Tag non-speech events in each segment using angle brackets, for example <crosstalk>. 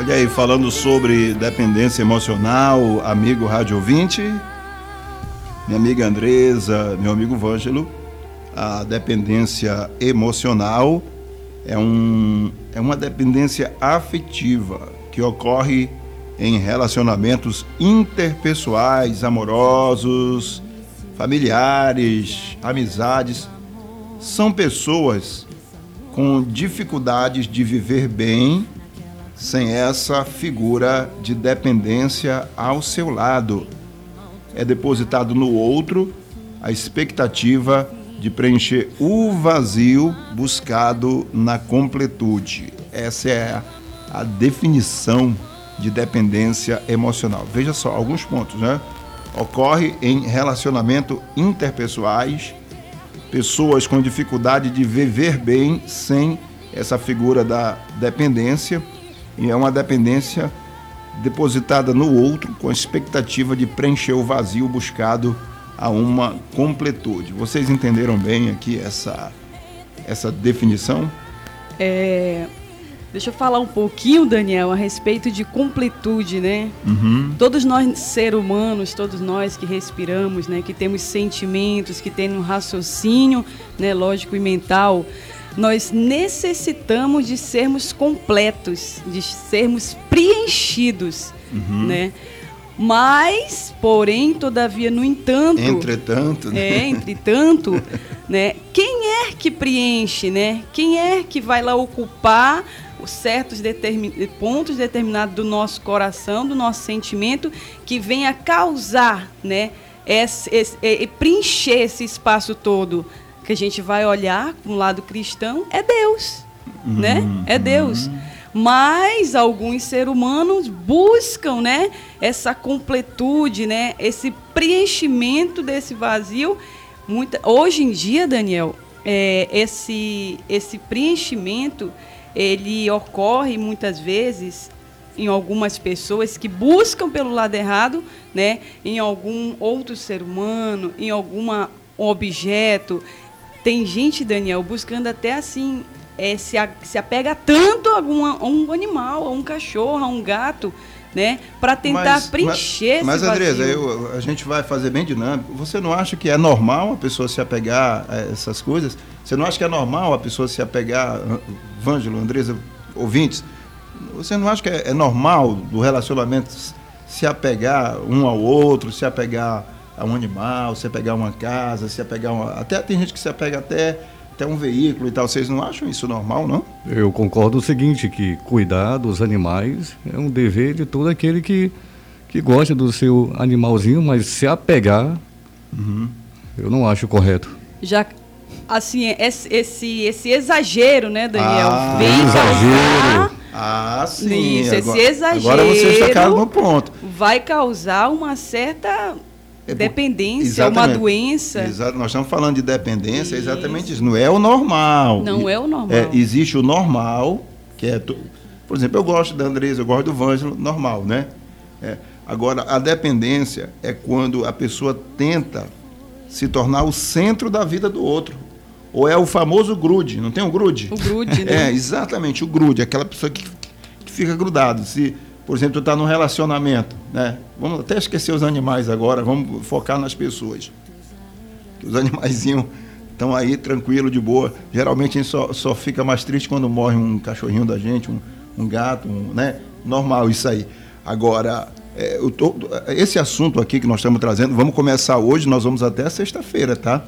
Olha aí, falando sobre dependência emocional, amigo rádio ouvinte, minha amiga Andresa, meu amigo Vângelo, a dependência emocional é, um, é uma dependência afetiva que ocorre em relacionamentos interpessoais, amorosos, familiares, amizades. São pessoas com dificuldades de viver bem sem essa figura de dependência ao seu lado. É depositado no outro a expectativa de preencher o vazio buscado na completude. Essa é a definição de dependência emocional. Veja só alguns pontos, né? Ocorre em relacionamento interpessoais, pessoas com dificuldade de viver bem sem essa figura da dependência e é uma dependência depositada no outro com a expectativa de preencher o vazio buscado a uma completude. Vocês entenderam bem aqui essa, essa definição? É, deixa eu falar um pouquinho, Daniel, a respeito de completude, né? Uhum. Todos nós, seres humanos, todos nós que respiramos, né, que temos sentimentos, que temos um raciocínio, né, lógico e mental, nós necessitamos de sermos completos, de sermos preenchidos, Uhum. né? Mas, porém, todavia, no entanto, Entretanto, né? é, entretanto, né? Quem é que preenche, né? Quem é que vai lá ocupar os certos determin... pontos determinados do nosso coração, do nosso sentimento, que venha causar, né? Esse, esse, e preencher esse espaço todo que a gente vai olhar com o lado cristão é Deus, né? É Deus. Mas alguns seres humanos buscam, né, essa completude, né, esse preenchimento desse vazio. Muita, hoje em dia, Daniel, é, esse esse preenchimento ele ocorre muitas vezes em algumas pessoas que buscam pelo lado errado, né, em algum outro ser humano, em alguma objeto. Tem gente, Daniel, buscando até assim é, se, a, se apega tanto a, alguma, a um animal, a um cachorro, a um gato, né? Para tentar Mas- preencher mas, esse Mas, Andresa, eu- a gente vai fazer bem dinâmico. Você não acha que é normal a pessoa se apegar a essas coisas? Você não acha que é normal a pessoa se apegar, Vângelo, Andresa, ouvintes? Você não acha que é, é normal do relacionamento se apegar um ao outro, se apegar a um animal, se apegar a uma casa, se apegar a uma... Até tem gente que se apega até, até um veículo e tal. Vocês não acham isso normal, não? Eu concordo o seguinte, que cuidar dos animais é um dever de todo aquele que, que gosta do seu animalzinho, mas se apegar, eu não acho correto. Já assim, esse, esse, esse exagero, né, Daniel? Ah, vem exagero. causar, Ah, sim. Isso, esse agora, exagero- Agora vocês tocaram no ponto. vai causar uma certa É dependência, uma Exatamente. doença. Exato, nós estamos falando de dependência, é exatamente Isso. isso. Não é o normal. Não E- é o normal. é, existe o normal, que é. Por exemplo, eu gosto da Andresa, eu gosto do Vângelo, normal, né? É. Agora, a dependência é quando a pessoa tenta se tornar o centro da vida do outro. Ou é o famoso grude, não tem o grude? O grude, <laughs> né? É, exatamente, o grude, aquela pessoa que, que fica grudado. Se, por exemplo, tu está num relacionamento, né? Vamos até esquecer os animais agora, vamos focar nas pessoas. Os <laughs> animaizinhos estão aí tranquilo, de boa. Geralmente a gente só, só fica mais triste quando morre um cachorrinho da gente, um, um gato, um, né? Normal isso aí. Agora, é, tô- esse assunto aqui que nós estamos trazendo, vamos começar hoje, nós vamos até sexta-feira, tá?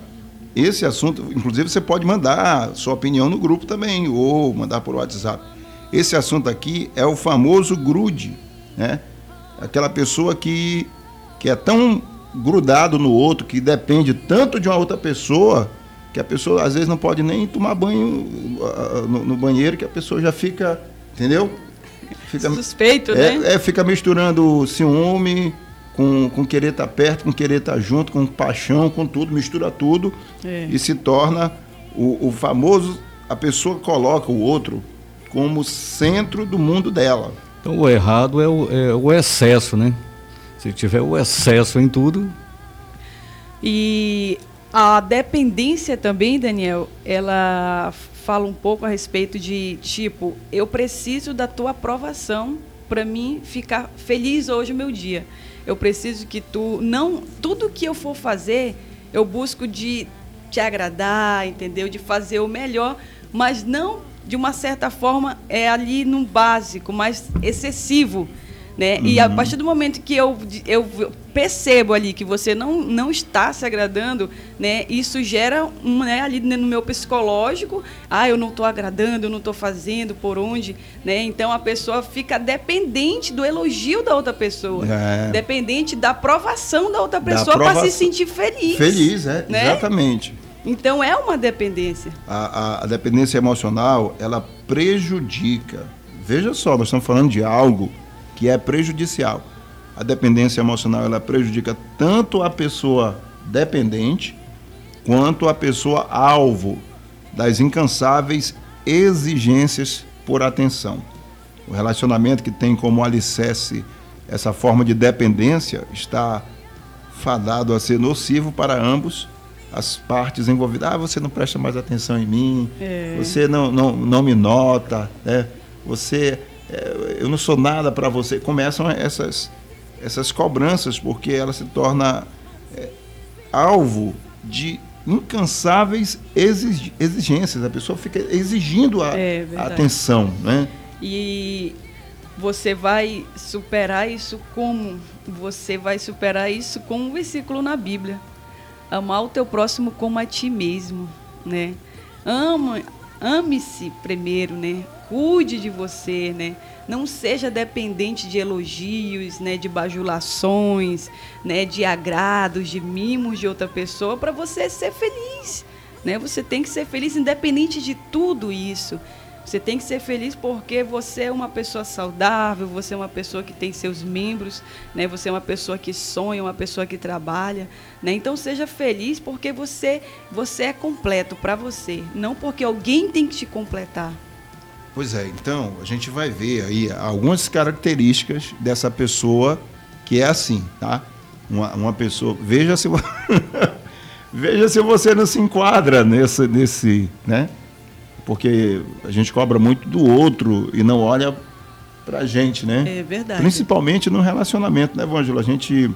Esse assunto, inclusive você pode mandar sua opinião no grupo também, ou mandar por WhatsApp. Esse assunto aqui é o famoso grude, né? Aquela pessoa que, que é tão grudado no outro, que depende tanto de uma outra pessoa, que a pessoa às vezes não pode nem tomar banho ah, no, no banheiro, que a pessoa já fica, entendeu? Fica, Suspeito, né? é, é, fica misturando ciúme com, com querer estar perto, com querer estar junto, com paixão, com tudo, mistura tudo É. e se torna o, o famoso. A pessoa coloca o outro como centro do mundo dela. Então o errado é o, é o excesso, né? Se tiver o excesso em tudo, E a dependência também, Daniel, ela fala um pouco a respeito de tipo, eu preciso da tua aprovação, para mim ficar feliz hoje o meu dia. Eu preciso que tu não tudo que eu for fazer, eu busco de te agradar, entendeu? De fazer o melhor, mas não de uma certa forma é ali no básico, mais excessivo. Né? Uhum. E a uhum. partir do momento que eu, eu percebo ali que você não, não está se agradando, né? isso gera um, né, ali no meu psicológico, ah, eu não estou agradando, eu não estou fazendo, por onde, né? Então a pessoa fica dependente do elogio da outra pessoa, é. dependente da aprovação da outra pessoa para se sentir feliz. Feliz, é, né? exatamente. Então é uma dependência. A, a, a dependência emocional, ela prejudica. Veja só, nós estamos falando de algo que é prejudicial. A dependência emocional ela prejudica tanto a pessoa dependente quanto a pessoa alvo das incansáveis exigências por atenção. O relacionamento que tem como alicerce essa forma de dependência está fadado a ser nocivo para ambos as partes envolvidas. Ah, você não presta mais atenção em mim, é. você não, não, não me nota, né? você é, eu não sou nada para você. Começam essas, essas cobranças, porque ela se torna é, alvo de incansáveis exigências. A pessoa fica exigindo a, é a atenção. Né? E você vai superar isso como? Você vai superar isso com um versículo na Bíblia. Amar o teu próximo como a ti mesmo, né? Ama, ame-se primeiro, né? cuide de você, né? Não seja dependente de elogios, né, de bajulações, né, de agrados, de mimos de outra pessoa para você ser feliz, né? Você tem que ser feliz independente de tudo isso. Você tem que ser feliz porque você é uma pessoa saudável, você é uma pessoa que tem seus membros, né? Você é uma pessoa que sonha, uma pessoa que trabalha, né? Então seja feliz porque você você é completo para você, não porque alguém tem que te completar. Pois é, então a gente vai ver aí algumas características dessa pessoa que é assim, tá? Uma, uma pessoa. Veja se, <laughs> veja se você não se enquadra nesse, nesse, né? Porque a gente cobra muito do outro e não olha pra gente, né? É verdade. Principalmente no relacionamento, né, Ângelo? A gente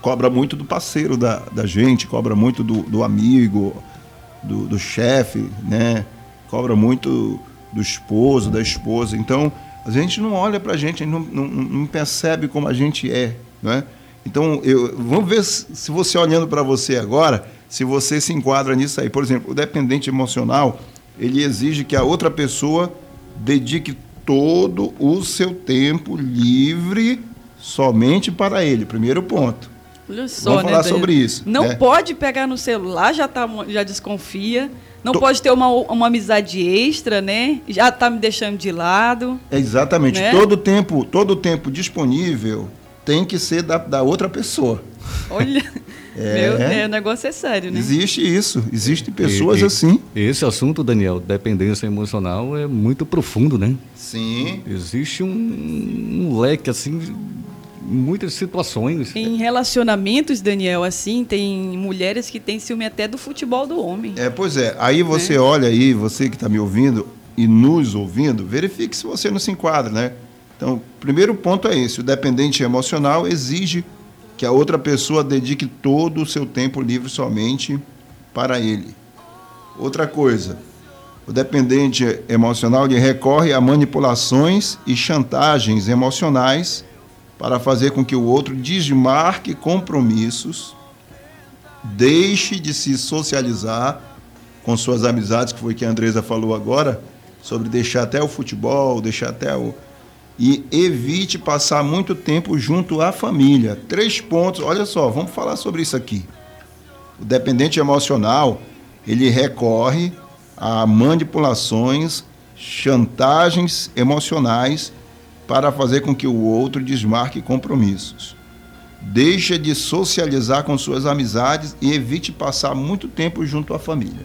cobra muito do parceiro da, da gente, cobra muito do, do amigo, do, do chefe, né? Cobra muito do esposo, da esposa. Então, a gente não olha para a gente, a gente não, não, não, percebe como a gente é. Né? Então, eu, vamos ver se você olhando para você agora, se você se enquadra nisso aí. Por exemplo, o dependente emocional, ele exige que a outra pessoa dedique todo o seu tempo livre somente para ele. Primeiro ponto. Olha só, Vamos falar né, sobre isso. Não né? pode pegar no celular, já, tá, já desconfia. Não Tô... pode ter uma, uma amizade extra, né? Já está me deixando de lado. Exatamente. Né? Todo tempo, todo tempo disponível tem que ser da, da outra pessoa. Olha, <laughs> é, meu, é, o negócio é sério, né? Existe isso, existem pessoas e, e, assim. Esse assunto, Daniel, dependência emocional, é muito profundo, né? Sim. Existe um, um leque assim muitas situações. Em relacionamentos, Daniel, assim, tem mulheres que têm ciúme até do futebol do homem. É, pois é. Aí você né? olha aí, você que está me ouvindo e nos ouvindo, verifique se você não se enquadra, né? Então, o primeiro ponto é esse: o dependente emocional exige que a outra pessoa dedique todo o seu tempo livre somente para ele. Outra coisa, o dependente emocional recorre a manipulações e chantagens emocionais para fazer com que o outro desmarque compromissos, deixe de se socializar com suas amizades, que foi que a Andresa falou agora, sobre deixar até o futebol, deixar até o. E evite passar muito tempo junto à família. Três pontos, olha só, vamos falar sobre isso aqui. O dependente emocional, ele recorre a manipulações, chantagens emocionais para fazer com que o outro desmarque compromissos. Deixa de socializar com suas amizades e evite passar muito tempo junto à família.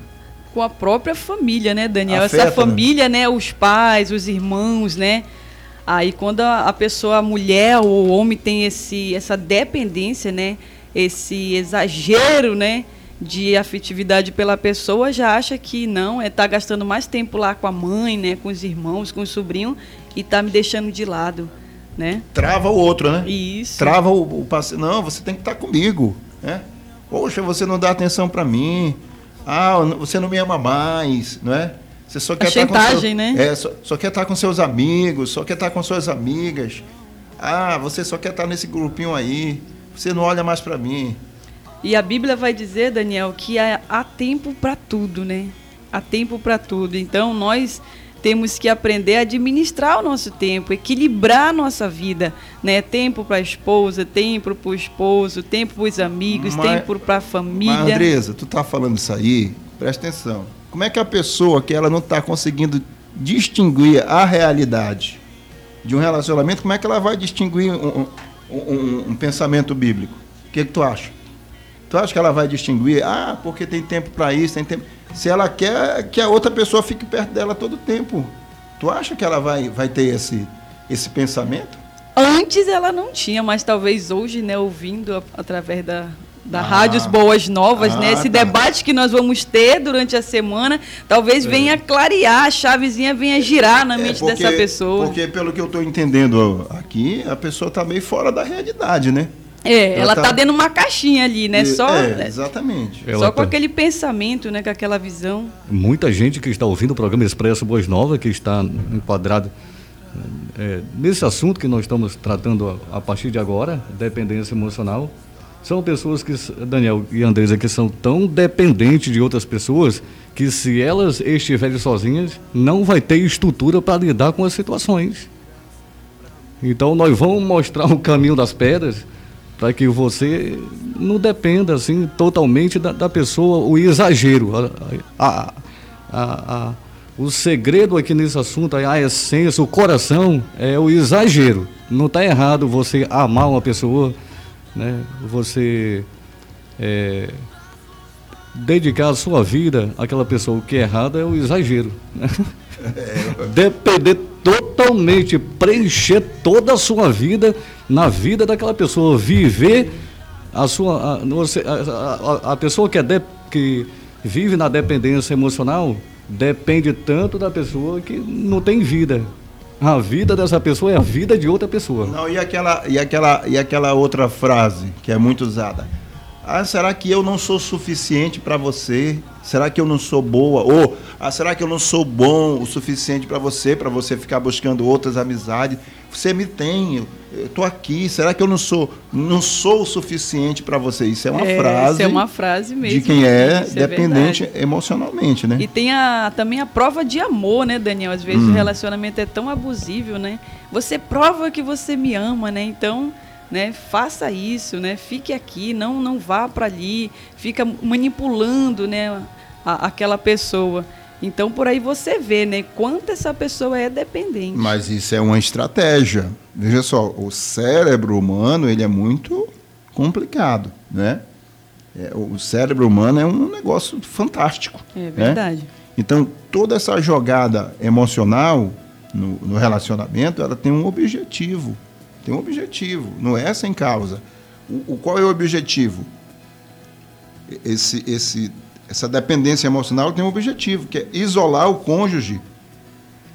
Com a própria família, né, Daniel? Afeta, Essa né? família, né? Os pais, os irmãos, né? Aí quando a pessoa, a mulher ou o homem tem esse, essa dependência, né? Esse exagero, né? de afetividade pela pessoa já acha que não, é tá gastando mais tempo lá com a mãe, né, com os irmãos, com o sobrinho e tá me deixando de lado. né? Trava o outro, né? Isso. Trava o, o parceiro. Não, você tem que estar comigo, né? Poxa, você não dá atenção para mim. Ah, você não me ama mais, não é? Você só quer A estar com chantagem, seu, né? É, só, só quer estar com seus amigos, só quer estar com suas amigas. Ah, você só quer estar nesse grupinho aí. Você não olha mais para mim. E a Bíblia vai dizer, Daniel, que há, há tempo para tudo, né? Há tempo para tudo. Então nós temos que aprender a administrar o nosso tempo, equilibrar a nossa vida, né? Tempo para a esposa, tempo para o esposo, tempo para os amigos, Mas- tempo para a família. Mas, Andresa, tu tá falando isso aí, presta atenção. Como é que a pessoa que ela não está conseguindo distinguir a realidade de um relacionamento, como é que ela vai distinguir um, um- um- um pensamento bíblico? O que, que tu acha? Tu acha que ela vai distinguir? Ah, porque tem tempo para isso, tem tempo. Se ela quer que a outra pessoa fique perto dela todo o tempo, tu acha que ela vai, vai ter esse, esse pensamento? Antes ela não tinha, mas talvez hoje, né, ouvindo através da, da Ah. Rádios Boas Novas, Ah, né, esse tá. debate que nós vamos ter durante a semana, talvez venha clarear, a chavezinha venha girar na É, mente porque- dessa pessoa. Porque, pelo que eu estou entendendo aqui, a pessoa está meio fora da realidade, né? É, Ela ela tá- tá dentro de uma caixinha ali, né? E- Só, é, exatamente. Ela só com tá- aquele pensamento, né? Com aquela visão. Muita gente que está ouvindo o programa Expresso Boas Novas, que está enquadrado é, nesse assunto que nós estamos tratando a, a partir de agora, dependência emocional, são pessoas que, Daniel e Andresa, que são tão dependentes de outras pessoas que se elas estiverem sozinhas, não vai ter estrutura para lidar com as situações. Então nós vamos mostrar o caminho das pedras para que você não dependa assim totalmente da, da pessoa, o exagero. A- a- a- o segredo aqui nesse assunto, a essência, o coração é o exagero. Não está errado você amar uma pessoa, né? você é, dedicar a sua vida àquela pessoa. O que é errado é o exagero. né? Depender totalmente, preencher toda a sua vida na vida daquela pessoa, viver a sua. A- a- a pessoa que, é de- que vive na dependência emocional depende tanto da pessoa que não tem vida. A vida dessa pessoa é a vida de outra pessoa. Não, e aquela, e, aquela, e aquela outra frase que é muito usada? Ah, será que eu não sou suficiente para você? Será que eu não sou boa? Ou ah, será que eu não sou bom o suficiente para você, para você ficar buscando outras amizades? Você me tem, eu- tô aqui. Será que eu não sou, não sou o suficiente para você? Isso é uma É, frase Isso é uma frase mesmo. de quem é isso dependente verdade. emocionalmente, né? E tem a, também a prova de amor, né, Daniel? Às vezes Hum. o relacionamento é tão abusivo, né? Você prova que você me ama, né? Então, né, faça isso, né? Fique aqui, não não vá para ali, fica manipulando, né, a- aquela pessoa. Então, por aí você vê, né, quanto essa pessoa é dependente. Mas isso é uma estratégia. Veja só, o cérebro humano ele é muito complicado, né? É, o cérebro humano é um negócio fantástico. É né? verdade. Então, toda essa jogada emocional no, no relacionamento, ela tem um objetivo. Tem um objetivo, não é sem causa. O, o- qual é o objetivo? Esse, esse, essa dependência emocional tem um objetivo, que é isolar o cônjuge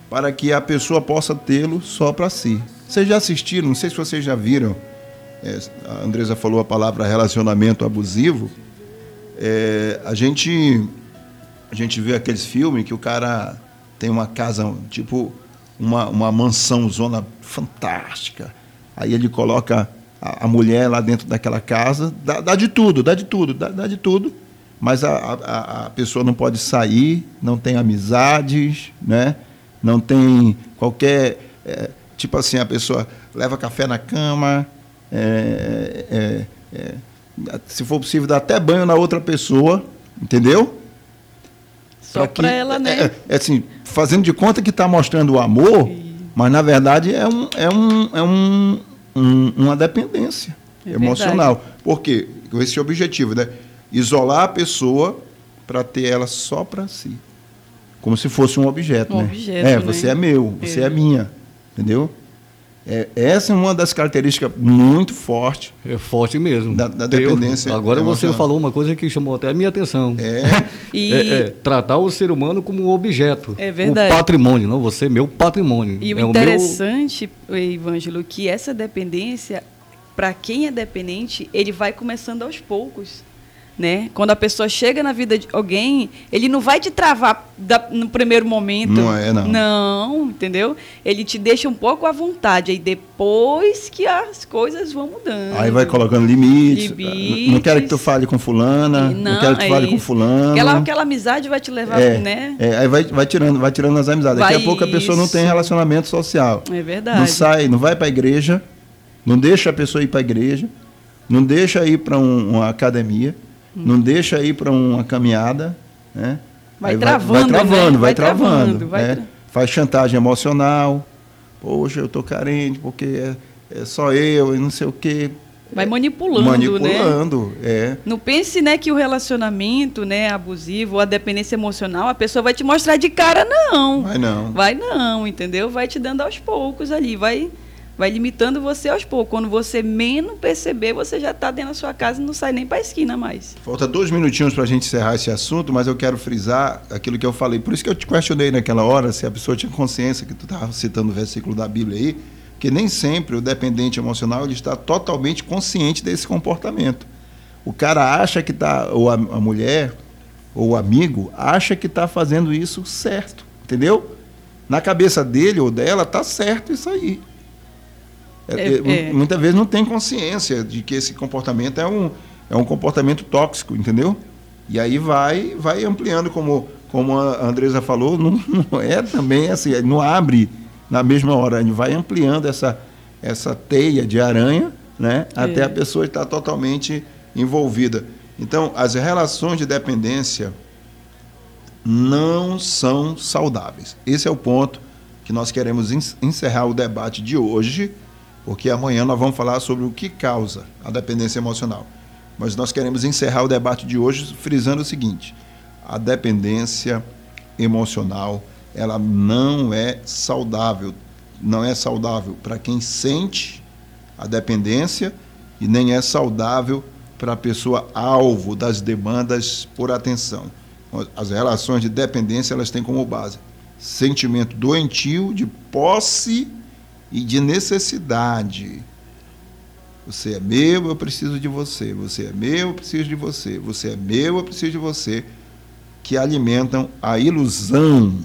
para que a pessoa possa tê-lo só para si. Vocês já assistiram, não sei se vocês já viram, é, a Andresa falou a palavra relacionamento abusivo. É, a gente a gente vê aqueles filmes que o cara tem uma casa, tipo, uma, uma mansão zona fantástica. Aí ele coloca a, a mulher lá dentro daquela casa, dá, dá de tudo, dá de tudo, dá, dá de tudo. Mas a, a, a pessoa não pode sair, não tem amizades, né? não tem qualquer. é, tipo assim, a pessoa leva café na cama, é, é, é, se for possível, dá até banho na outra pessoa, entendeu? Só que- para ela, né? É, é assim, fazendo de conta que está mostrando o amor, mas na verdade é, um, é, um, é um, um- uma dependência É emocional. Por quê? Com esse objetivo, né? Isolar a pessoa para ter ela só para si. Como se fosse um objeto, Um né? objeto, é, né? você é meu, você é, É. minha. Entendeu? É, essa é uma das características muito fortes. É forte mesmo. Da, da dependência. Eu, agora emocional. você falou uma coisa que chamou até a minha atenção. É. <laughs> e... é, é tratar o ser humano como um objeto. É verdade. O patrimônio, não você, meu patrimônio. E o é interessante, o meu... Evângelo, que essa dependência, para quem é dependente, ele vai começando aos poucos né? Quando a pessoa chega na vida de alguém, ele não vai te travar da, no primeiro momento. Não é, não. Não, entendeu? Ele te deixa um pouco à vontade. Aí depois que as coisas vão mudando. Aí vai colocando limites. limites. Não quero que tu fale com fulana. Não, não quero que tu é fale isso. com fulano. Aquela, aquela amizade vai te levar, é, né? É, aí vai, vai, tirando, vai tirando as amizades. Vai Daqui a pouco a pessoa não tem relacionamento social. É verdade. Não sai, não vai para a igreja, não deixa a pessoa ir para a igreja, não deixa ir para um, uma academia Hum. Não deixa ir para uma caminhada, né? Vai, travando, vai, vai travando, né? vai, travando, vai né? Faz chantagem emocional. Poxa, eu tô carente porque é, é só eu e não sei o quê. Vai manipulando, manipulando, né? é. Não pense, né, que o relacionamento, né, abusivo, a dependência emocional, a pessoa vai te mostrar de cara, não. Vai não. Vai não, entendeu? Vai te dando aos poucos ali, vai vai limitando você aos poucos. Quando você menos perceber, você já está dentro da sua casa e não sai nem para a esquina mais. Falta dois minutinhos para a gente encerrar esse assunto, mas eu quero frisar aquilo que eu falei. Por isso que eu te questionei naquela hora se a pessoa tinha consciência que tu estava citando o versículo da Bíblia aí, que nem sempre o dependente emocional ele está totalmente consciente desse comportamento. O cara acha que está, ou a, a mulher, ou o amigo, acha que está fazendo isso certo, entendeu? Na cabeça dele ou dela está certo isso aí. É, é, é, muitas vezes não tem consciência de que esse comportamento é um, é um comportamento tóxico, entendeu? E aí vai, vai ampliando, como, como a Andresa falou, não, <laughs> não é também assim, não abre na mesma hora, vai ampliando essa, essa teia de aranha né, até a pessoa estar totalmente envolvida. Então, as relações de dependência não são saudáveis. Esse é o ponto que nós queremos encerrar o debate de hoje porque amanhã nós vamos falar sobre o que causa a dependência emocional. Mas nós queremos encerrar o debate de hoje frisando o seguinte: a dependência emocional, ela não é saudável, não é saudável para quem sente a dependência e nem é saudável para a pessoa alvo das demandas por atenção. As relações de dependência, elas têm como base sentimento doentio de posse e de necessidade. Você é meu, eu preciso de você. Você é meu, eu preciso de você. Você é meu, eu preciso de você. Que alimentam a ilusão,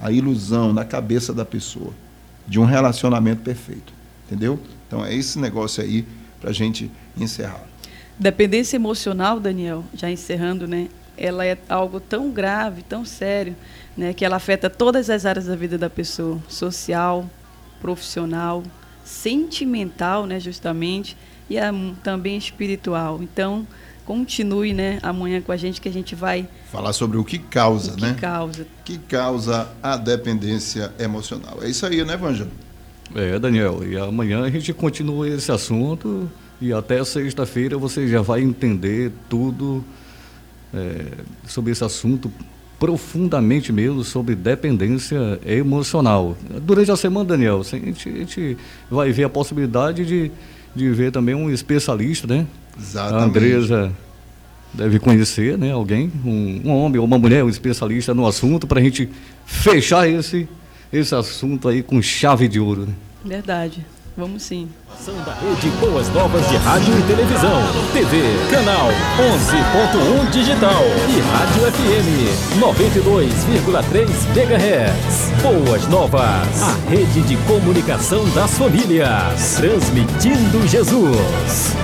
a ilusão na cabeça da pessoa de um relacionamento perfeito. Entendeu? Então é esse negócio aí para a gente encerrar. Dependência emocional, Daniel, já encerrando, né? Ela é algo tão grave, tão sério, né? Que ela afeta todas as áreas da vida da pessoa: social, profissional, sentimental, né, justamente, e a, também espiritual. Então, continue, né, amanhã com a gente que a gente vai falar sobre o que causa, o que né? causa. Que causa a dependência emocional. É isso aí, né, Vângelo? É, Daniel, e amanhã a gente continua esse assunto e até sexta-feira você já vai entender tudo é, sobre esse assunto profundamente mesmo sobre dependência emocional. Durante a semana, Daniel, a gente, a gente vai ver a possibilidade de, de ver também um especialista, né? Exatamente. A Andresa deve conhecer, né? Alguém, um, um homem ou uma mulher, um especialista no assunto, para a gente fechar esse, esse assunto aí com chave de ouro. Né? Verdade. Vamos sim. Ação da Rede Boas Novas de Rádio e Televisão. TV, canal 11.1 digital e Rádio FM 92,3 MHz. Boas Novas, a rede de comunicação das famílias. Transmitindo Jesus.